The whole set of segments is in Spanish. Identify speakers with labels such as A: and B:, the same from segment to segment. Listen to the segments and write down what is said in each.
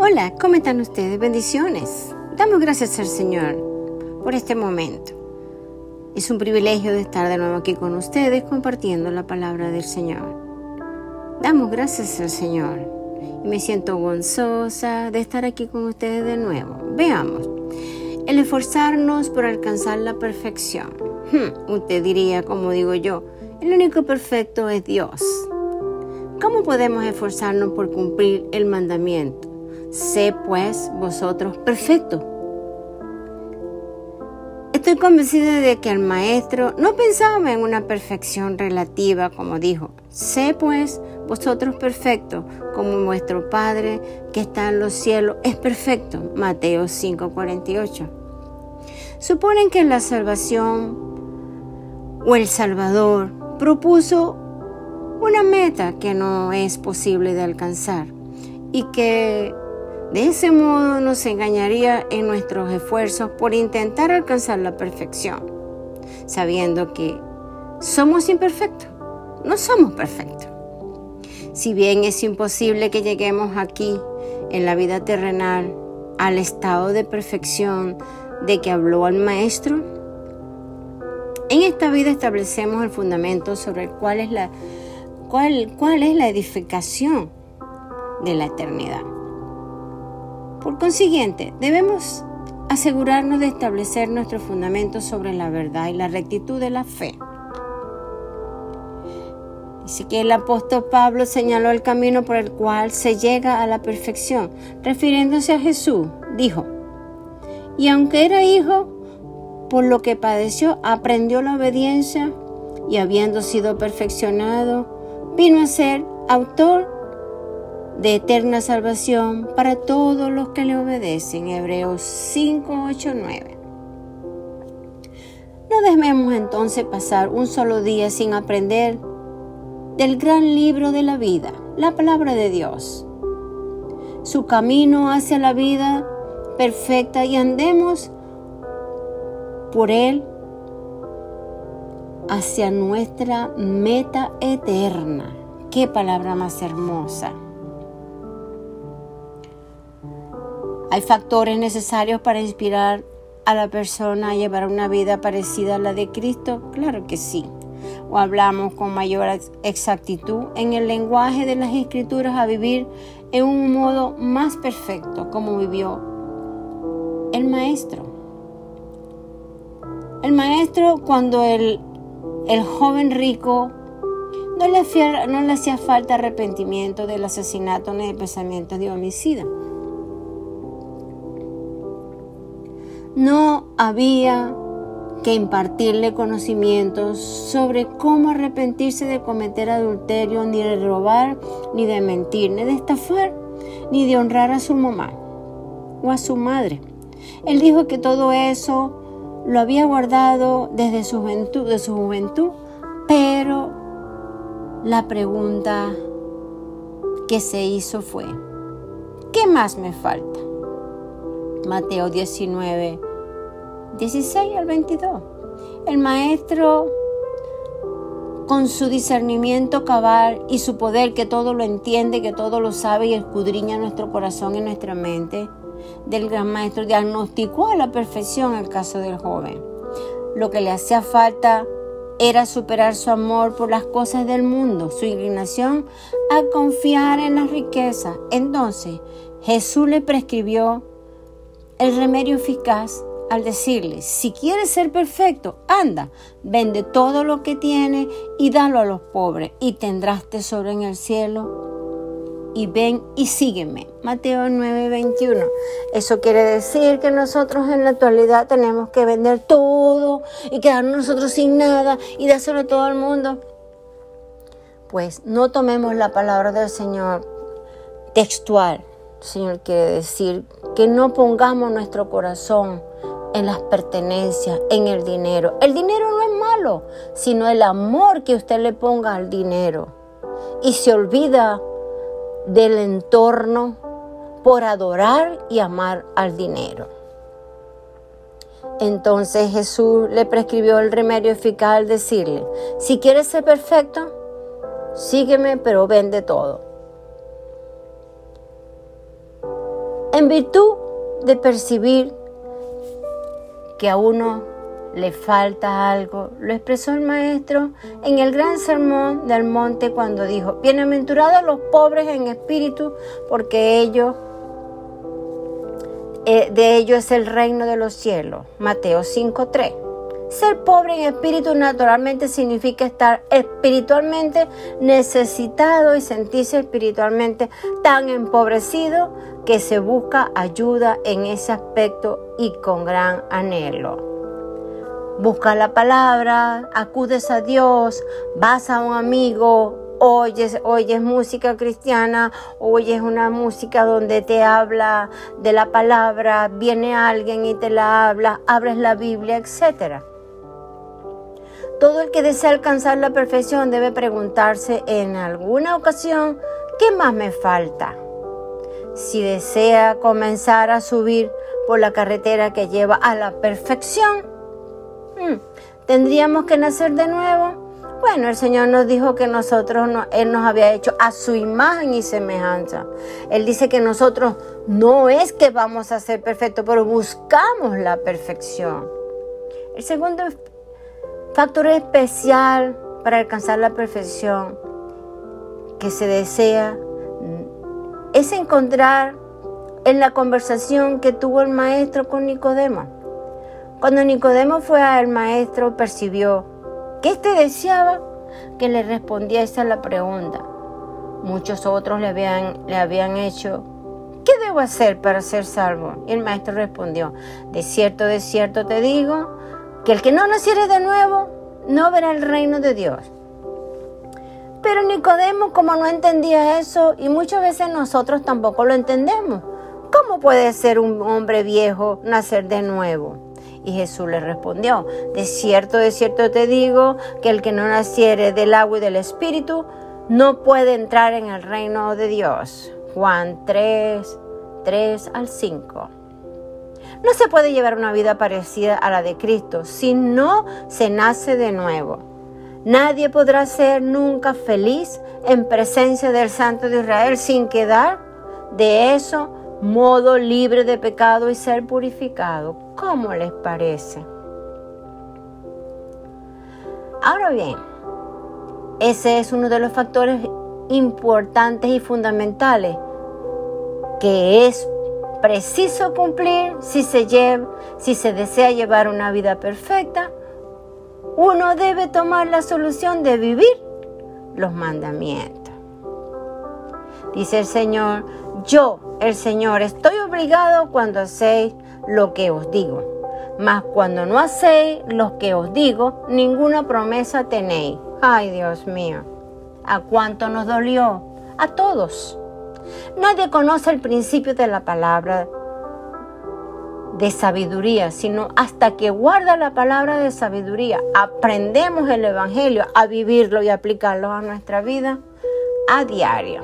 A: Hola, ¿cómo están ustedes? Bendiciones. Damos gracias al Señor por este momento. Es un privilegio de estar de nuevo aquí con ustedes compartiendo la palabra del Señor. Damos gracias al Señor y me siento gozosa de estar aquí con ustedes de nuevo. Veamos. El esforzarnos por alcanzar la perfección. Hmm, usted diría, como digo yo, el único perfecto es Dios. ¿Cómo podemos esforzarnos por cumplir el mandamiento? Sé pues vosotros perfectos. Estoy convencida de que el maestro no pensaba en una perfección relativa, como dijo, sé pues vosotros perfectos, como vuestro Padre que está en los cielos es perfecto. Mateo 5:48. Suponen que la salvación o el Salvador propuso una meta que no es posible de alcanzar y que de ese modo nos engañaría en nuestros esfuerzos por intentar alcanzar la perfección, sabiendo que somos imperfectos, no somos perfectos. Si bien es imposible que lleguemos aquí, en la vida terrenal, al estado de perfección de que habló el Maestro, en esta vida establecemos el fundamento sobre el cual es la, cuál, cuál es la edificación de la eternidad. Por consiguiente, debemos asegurarnos de establecer nuestro fundamento sobre la verdad y la rectitud de la fe. Dice que el apóstol Pablo señaló el camino por el cual se llega a la perfección, refiriéndose a Jesús, dijo, y aunque era hijo, por lo que padeció, aprendió la obediencia y habiendo sido perfeccionado, vino a ser autor de eterna salvación para todos los que le obedecen. Hebreos 5, 8, 9. No debemos entonces pasar un solo día sin aprender del gran libro de la vida, la palabra de Dios. Su camino hacia la vida perfecta y andemos por él hacia nuestra meta eterna. Qué palabra más hermosa. ¿Hay factores necesarios para inspirar a la persona a llevar una vida parecida a la de Cristo? Claro que sí. O hablamos con mayor exactitud en el lenguaje de las escrituras a vivir en un modo más perfecto como vivió el maestro. El maestro cuando el, el joven rico no le, hacía, falta arrepentimiento del asesinato ni de pensamientos de homicida. No había que impartirle conocimientos sobre cómo arrepentirse de cometer adulterio, ni de robar, ni de mentir, ni de estafar, ni de honrar a su mamá o a su madre. Él dijo que todo eso lo había guardado desde su juventud, su juventud, pero la pregunta que se hizo fue, ¿qué más me falta? Mateo 19, 16 al 22. El maestro, con su discernimiento cabal y su poder que todo lo entiende, que todo lo sabe y escudriña nuestro corazón y nuestra mente, del gran maestro diagnosticó a la perfección el caso del joven. Lo que le hacía falta era superar su amor por las cosas del mundo, su inclinación a confiar en las riquezas. Entonces Jesús le prescribió el remedio eficaz al decirle, si quieres ser perfecto, anda, vende todo lo que tienes y dalo a los pobres y tendrás tesoro en el cielo. Y ven y sígueme. Mateo 9:21. Eso quiere decir que nosotros en la actualidad tenemos que vender todo y quedarnos nosotros sin nada y dárselo a todo el mundo. Pues no tomemos la palabra del Señor textual. El Señor quiere decir que no pongamos nuestro corazón en las pertenencias, en el dinero. El dinero no es malo, sino el amor que usted le ponga al dinero. Y se olvida del entorno por adorar y amar al dinero. Entonces Jesús le prescribió el remedio eficaz al decirle, si quieres ser perfecto, sígueme, pero vende todo. En virtud de percibir que a uno le falta algo, lo expresó el maestro en el gran sermón del monte cuando dijo, bienaventurados los pobres en espíritu, porque eh, de ellos es el reino de los cielos. Mateo 5.3. Ser pobre en espíritu naturalmente significa estar espiritualmente necesitado y sentirse espiritualmente tan empobrecido que se busca ayuda en ese aspecto y con gran anhelo. Busca la palabra, acudes a Dios, vas a un amigo, oyes, oyes música cristiana, oyes una música donde te habla de la palabra, viene alguien y te la habla, abres la Biblia, etc. Todo el que desea alcanzar la perfección debe preguntarse en alguna ocasión, ¿qué más me falta? Si desea comenzar a subir por la carretera que lleva a la perfección, hmm, ¿tendríamos que nacer de nuevo? Bueno, el Señor nos dijo que nosotros, Él nos había hecho a su imagen y semejanza. Él dice que nosotros no es que vamos a ser perfectos, pero buscamos la perfección. El segundo factor especial para alcanzar la perfección que se desea es encontrar en la conversación que tuvo el maestro con Nicodemo. Cuando Nicodemo fue al maestro, percibió que éste deseaba que le respondiese a la pregunta. Muchos otros le habían, le habían hecho, ¿qué debo hacer para ser salvo? Y el maestro respondió, de cierto, de cierto te digo, que el que no naciere de nuevo no verá el reino de Dios. Pero Nicodemo como no entendía eso y muchas veces nosotros tampoco lo entendemos. ¿Cómo puede ser un hombre viejo nacer de nuevo? Y Jesús le respondió, de cierto, de cierto te digo, que el que no naciere del agua y del espíritu no puede entrar en el reino de Dios. Juan 3, 3 al 5. No se puede llevar una vida parecida a la de Cristo si no se nace de nuevo. Nadie podrá ser nunca feliz en presencia del Santo de Israel sin quedar de eso modo libre de pecado y ser purificado. ¿Cómo les parece? Ahora bien, ese es uno de los factores importantes y fundamentales que es preciso cumplir si se, lleva, si se desea llevar una vida perfecta, uno debe tomar la solución de vivir los mandamientos. Dice el Señor, yo, el Señor, estoy obligado cuando hacéis lo que os digo. Mas cuando no hacéis lo que os digo, ninguna promesa tenéis. Ay, Dios mío, ¿a cuánto nos dolió? A todos. Nadie conoce el principio de la palabra de sabiduría, sino hasta que guarda la palabra de sabiduría, aprendemos el Evangelio a vivirlo y aplicarlo a nuestra vida a diario.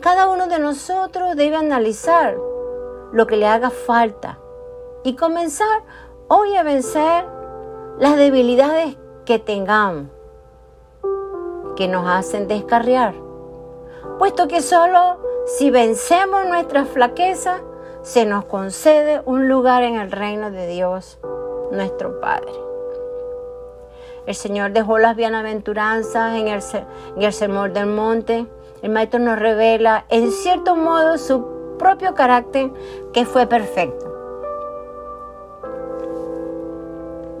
A: Cada uno de nosotros debe analizar lo que le haga falta y comenzar hoy a vencer las debilidades que tengamos que nos hacen descarriar puesto que solo si vencemos nuestras flaquezas, se nos concede un lugar en el reino de Dios, nuestro Padre. El Señor dejó las bienaventuranzas en el, en del monte. El Maestro nos revela, en cierto modo, su propio carácter que fue perfecto.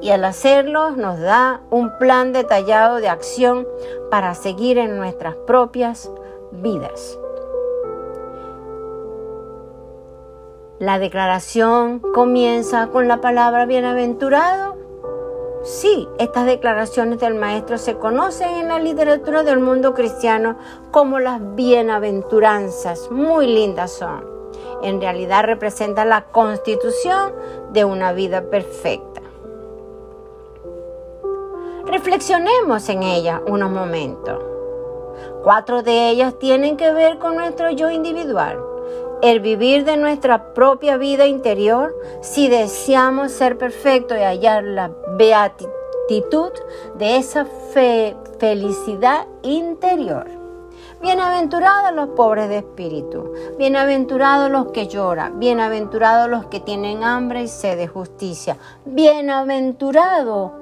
A: y al hacerlo nos da un plan detallado de acción para seguir en nuestras propias vidas. La declaración comienza con la palabra bienaventurado. Sí, estas declaraciones del Maestro se conocen en la literatura del mundo cristiano como las bienaventuranzas. Muy lindas son. En realidad representan la constitución de una vida perfecta. Reflexionemos en ella unos momentos. Cuatro de ellas tienen que ver con nuestro yo individual, el vivir de nuestra propia vida interior si deseamos ser perfectos y hallar la beatitud de esa fe, felicidad interior. Bienaventurados los pobres de espíritu, bienaventurados los que lloran, bienaventurados los que tienen hambre y sed de justicia, bienaventurados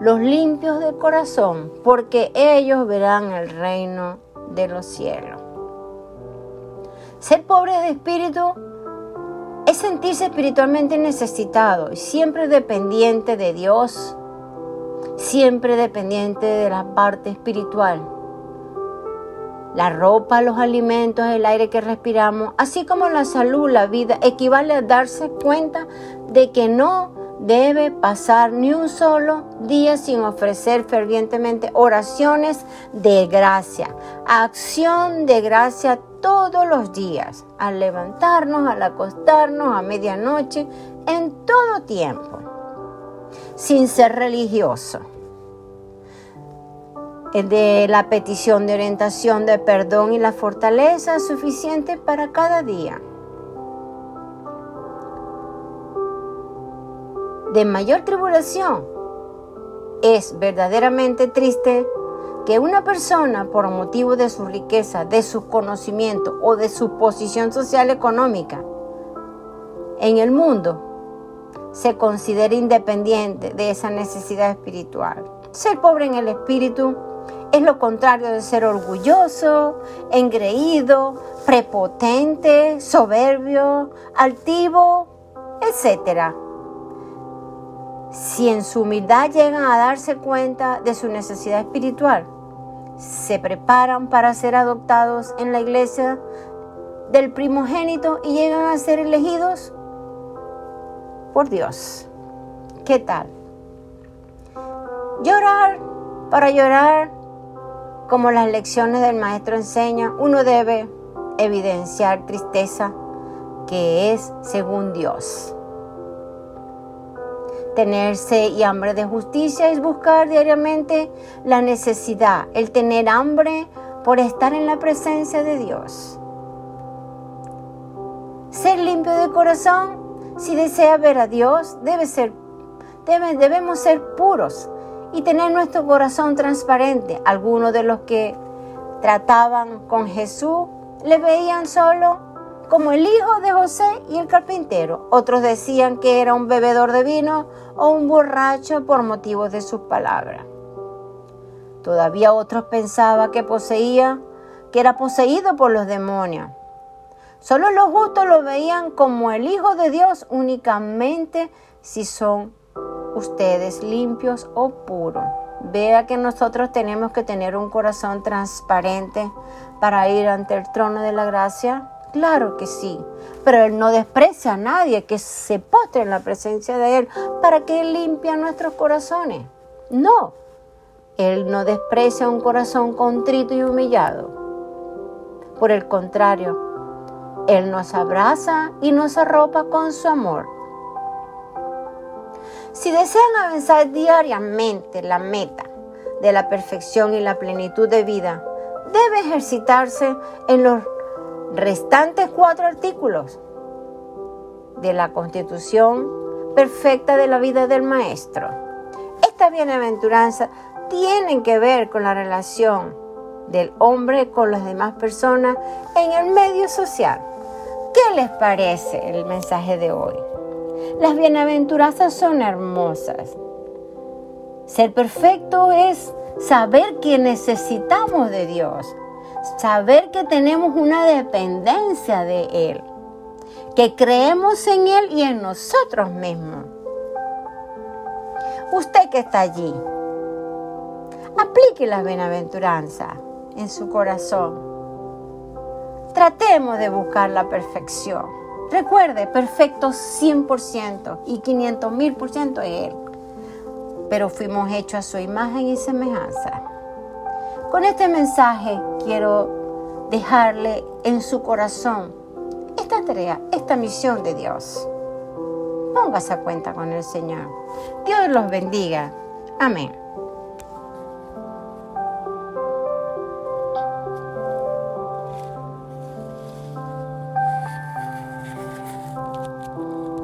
A: los limpios de corazón, porque ellos verán el reino de los cielos. Ser pobre de espíritu es sentirse espiritualmente necesitado y siempre dependiente de Dios, siempre dependiente de la parte espiritual. La ropa, los alimentos, el aire que respiramos, así como la salud, la vida, equivale a darse cuenta de que no debe pasar ni un solo día sin ofrecer fervientemente oraciones de gracia, acción de gracia todos los días, al levantarnos, al acostarnos, a medianoche, en todo tiempo, sin ser religioso. De la petición de orientación, de perdón y la fortaleza suficiente para cada día. De mayor tribulación es verdaderamente triste que una persona, por motivo de su riqueza, de su conocimiento o de su posición social económica en el mundo, se considere independiente de esa necesidad espiritual. Ser pobre en el espíritu es lo contrario de ser orgulloso, engreído, prepotente, soberbio, altivo, etc. Si en su humildad llegan a darse cuenta de su necesidad espiritual, se preparan para ser adoptados en la iglesia del primogénito y llegan a ser elegidos por Dios. ¿Qué tal? Llorar para llorar, como las lecciones del maestro enseñan, uno debe evidenciar tristeza que es según Dios. Tenerse y hambre de justicia es buscar diariamente la necesidad, el tener hambre por estar en la presencia de Dios. Ser limpio de corazón, si desea ver a Dios, debe ser, debemos ser puros y tener nuestro corazón transparente. Algunos de los que trataban con Jesús le veían solo como el hijo de José y el carpintero. Otros decían que era un bebedor de vino o un borracho por motivo de sus palabras. Todavía otros pensaban que poseía, que era poseído por los demonios. Solo los justos lo veían como el Hijo de Dios únicamente si son ustedes limpios o puros. Vea que nosotros tenemos que tener un corazón transparente para ir ante el trono de la gracia Claro que sí, pero Él no desprecia a nadie que se postre en la presencia de Él para que Él limpie nuestros corazones. No, Él no desprecia un corazón contrito y humillado. Por el contrario, Él nos abraza y nos arropa con su amor. Si desean avanzar diariamente la meta de la perfección y la plenitud de vida, debe ejercitarse en los restantes cuatro artículos de la constitución perfecta de la vida del maestro. Esta bienaventuranza tienen que ver con la relación del hombre con las demás personas en el medio social. ¿Qué les parece el mensaje de hoy? Las bienaventuranzas son hermosas. Ser perfecto es saber que necesitamos de Dios, saber que tenemos una dependencia de Él, que creemos en Él y en nosotros mismos. Usted que está allí, aplique la bienaventuranza en su corazón. Tratemos de buscar la perfección. Recuerde, perfecto 100% y 500 mil por ciento es Él. Pero fuimos hechos a su imagen y semejanza. Con este mensaje quiero dejarle en su corazón esta tarea, esta misión de Dios. Póngase a cuenta con el Señor. Dios los bendiga. Amén.